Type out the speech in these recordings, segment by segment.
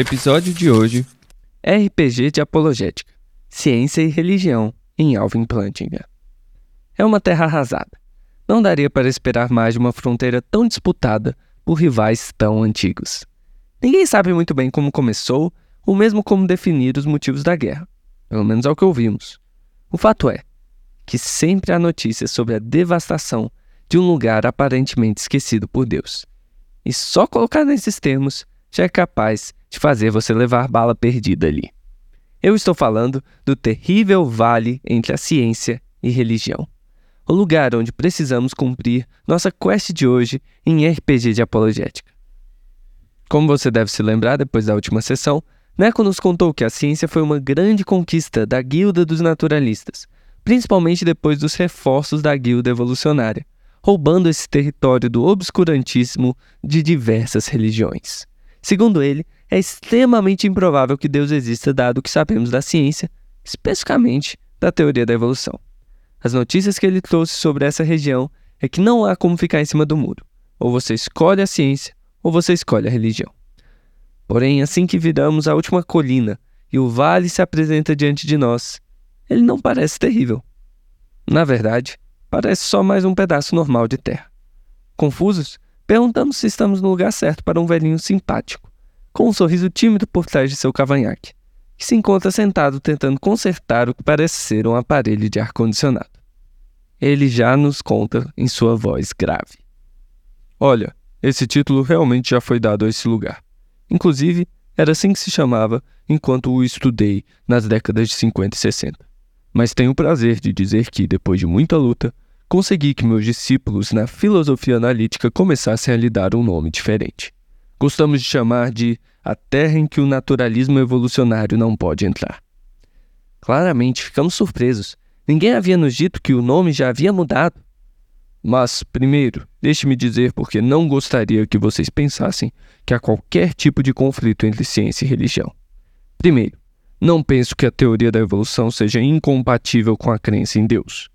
Episódio de hoje RPG de Apologética, Ciência e Religião, em Alvin Plantinga. É uma terra arrasada. Não daria para esperar mais de uma fronteira tão disputada por rivais tão antigos. Ninguém sabe muito bem como começou, ou mesmo como definir os motivos da guerra. Pelo menos é o que ouvimos. O fato é que sempre há notícias sobre a devastação de um lugar aparentemente esquecido por Deus. E só colocar nesses termos já é capaz de fazer você levar bala perdida ali. Eu estou falando do terrível vale entre a ciência e religião. O lugar onde precisamos cumprir nossa quest de hoje em RPG de apologética. Como você deve se lembrar depois da última sessão, Neco nos contou que a ciência foi uma grande conquista da Guilda dos Naturalistas, principalmente depois dos reforços da Guilda Evolucionária, roubando esse território do obscurantismo de diversas religiões. Segundo ele, é extremamente improvável que Deus exista, dado o que sabemos da ciência, especificamente da teoria da evolução. As notícias que ele trouxe sobre essa região é que não há como ficar em cima do muro. Ou você escolhe a ciência, ou você escolhe a religião. Porém, assim que viramos a última colina e o vale se apresenta diante de nós, ele não parece terrível. Na verdade, parece só mais um pedaço normal de terra. Confusos, perguntamos se estamos no lugar certo para um velhinho simpático com um sorriso tímido por trás de seu cavanhaque, que se encontra sentado tentando consertar o que parece ser um aparelho de ar-condicionado. Ele já nos conta em sua voz grave. Olha, esse título realmente já foi dado a esse lugar. Inclusive, era assim que se chamava enquanto o estudei nas décadas de 50 e 60. Mas tenho o prazer de dizer que, depois de muita luta, consegui que meus discípulos na filosofia analítica começassem a lhe dar um nome diferente gostamos de chamar de a terra em que o naturalismo evolucionário não pode entrar. Claramente ficamos surpresos. Ninguém havia nos dito que o nome já havia mudado. Mas, primeiro, deixe-me dizer porque não gostaria que vocês pensassem que há qualquer tipo de conflito entre ciência e religião. Primeiro, não penso que a teoria da evolução seja incompatível com a crença em Deus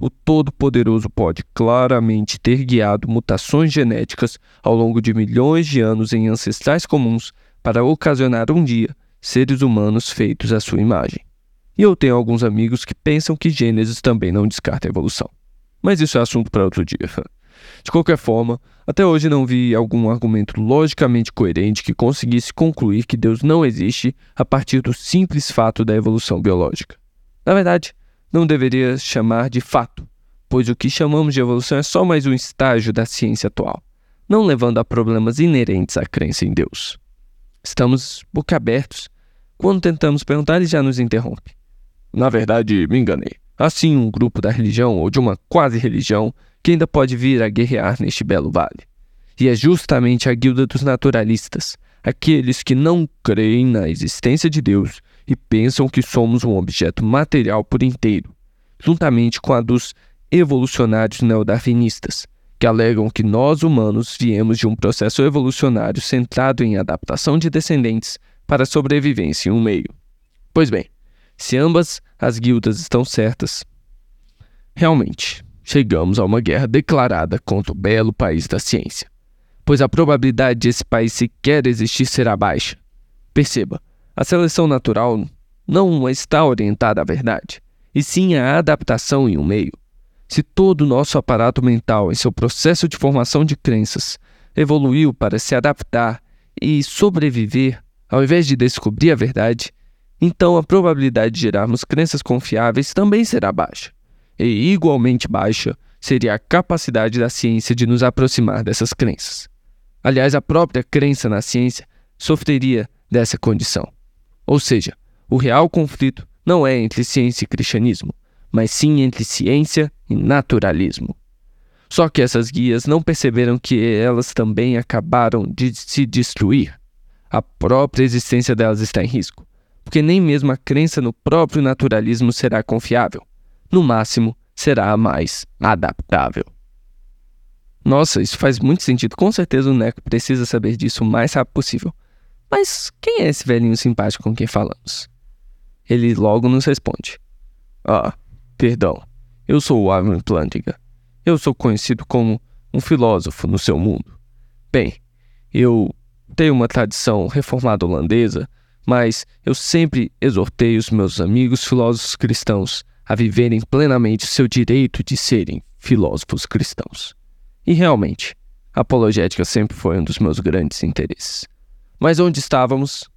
o Todo-Poderoso pode claramente ter guiado mutações genéticas ao longo de milhões de anos em ancestrais comuns para ocasionar um dia seres humanos feitos à sua imagem. E eu tenho alguns amigos que pensam que Gênesis também não descarta a evolução. Mas isso é assunto para outro dia. De qualquer forma, até hoje não vi algum argumento logicamente coerente que conseguisse concluir que Deus não existe a partir do simples fato da evolução biológica. Na verdade, não deveria chamar de fato, pois o que chamamos de evolução é só mais um estágio da ciência atual, não levando a problemas inerentes à crença em Deus. Estamos boquiabertos. Quando tentamos perguntar, ele já nos interrompe. Na verdade, me enganei. Assim, um grupo da religião ou de uma quase-religião que ainda pode vir a guerrear neste belo vale. E é justamente a guilda dos naturalistas, aqueles que não creem na existência de Deus e pensam que somos um objeto material por inteiro, juntamente com a dos evolucionários neodarwinistas, que alegam que nós humanos viemos de um processo evolucionário centrado em adaptação de descendentes para sobrevivência em um meio. Pois bem, se ambas as guildas estão certas, realmente chegamos a uma guerra declarada contra o belo país da ciência, pois a probabilidade de esse país sequer existir será baixa. Perceba, a seleção natural não está orientada à verdade, e sim à adaptação em um meio. Se todo o nosso aparato mental, em seu processo de formação de crenças, evoluiu para se adaptar e sobreviver, ao invés de descobrir a verdade, então a probabilidade de gerarmos crenças confiáveis também será baixa. E igualmente baixa seria a capacidade da ciência de nos aproximar dessas crenças. Aliás, a própria crença na ciência sofreria dessa condição. Ou seja, o real conflito não é entre ciência e cristianismo, mas sim entre ciência e naturalismo. Só que essas guias não perceberam que elas também acabaram de se destruir. A própria existência delas está em risco, porque nem mesmo a crença no próprio naturalismo será confiável. No máximo, será a mais adaptável. Nossa, isso faz muito sentido. Com certeza o Neco precisa saber disso o mais rápido possível. Mas quem é esse velhinho simpático com quem falamos? Ele logo nos responde: Ah, perdão. Eu sou o Ivan Plantinga. Eu sou conhecido como um filósofo no seu mundo. Bem, eu tenho uma tradição reformada holandesa, mas eu sempre exortei os meus amigos filósofos cristãos a viverem plenamente seu direito de serem filósofos cristãos. E realmente, a apologética sempre foi um dos meus grandes interesses. Mas onde estávamos?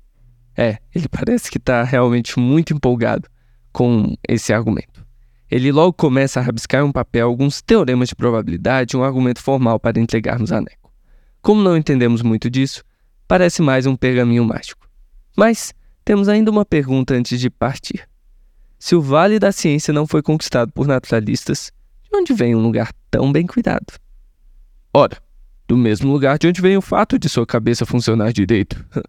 É, ele parece que está realmente muito empolgado com esse argumento. Ele logo começa a rabiscar em um papel alguns teoremas de probabilidade e um argumento formal para entregarmos a Neco. Como não entendemos muito disso, parece mais um pergaminho mágico. Mas temos ainda uma pergunta antes de partir. Se o Vale da Ciência não foi conquistado por naturalistas, de onde vem um lugar tão bem cuidado? Ora, do mesmo lugar de onde vem o fato de sua cabeça funcionar direito.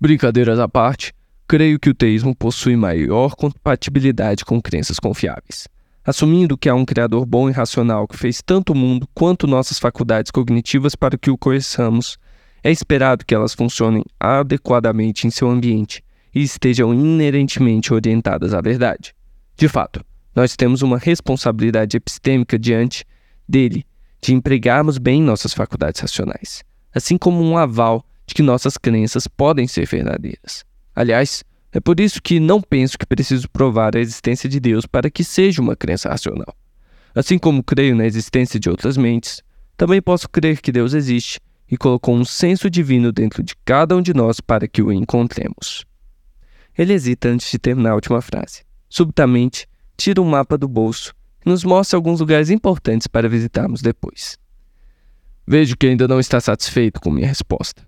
Brincadeiras à parte, creio que o teísmo possui maior compatibilidade com crenças confiáveis. Assumindo que há um Criador bom e racional que fez tanto o mundo quanto nossas faculdades cognitivas para que o conheçamos, é esperado que elas funcionem adequadamente em seu ambiente e estejam inerentemente orientadas à verdade. De fato, nós temos uma responsabilidade epistêmica diante dele de empregarmos bem nossas faculdades racionais, assim como um aval de que nossas crenças podem ser verdadeiras. Aliás, é por isso que não penso que preciso provar a existência de Deus para que seja uma crença racional. Assim como creio na existência de outras mentes, também posso crer que Deus existe e colocou um senso divino dentro de cada um de nós para que o encontremos. Ele hesita antes de terminar a última frase. Subitamente, tira um mapa do bolso nos mostra alguns lugares importantes para visitarmos depois. Vejo que ainda não está satisfeito com minha resposta.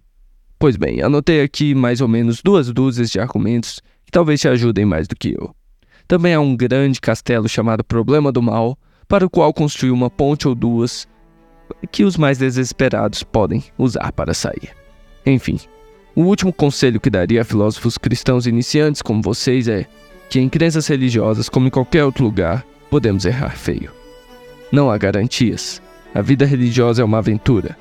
Pois bem, anotei aqui mais ou menos duas dúzias de argumentos que talvez te ajudem mais do que eu. Também há um grande castelo chamado Problema do Mal, para o qual construí uma ponte ou duas que os mais desesperados podem usar para sair. Enfim, o último conselho que daria a filósofos cristãos iniciantes como vocês é que em crenças religiosas, como em qualquer outro lugar, podemos errar feio. Não há garantias. A vida religiosa é uma aventura,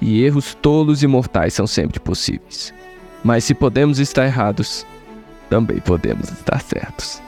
e erros tolos e mortais são sempre possíveis. Mas se podemos estar errados, também podemos estar certos.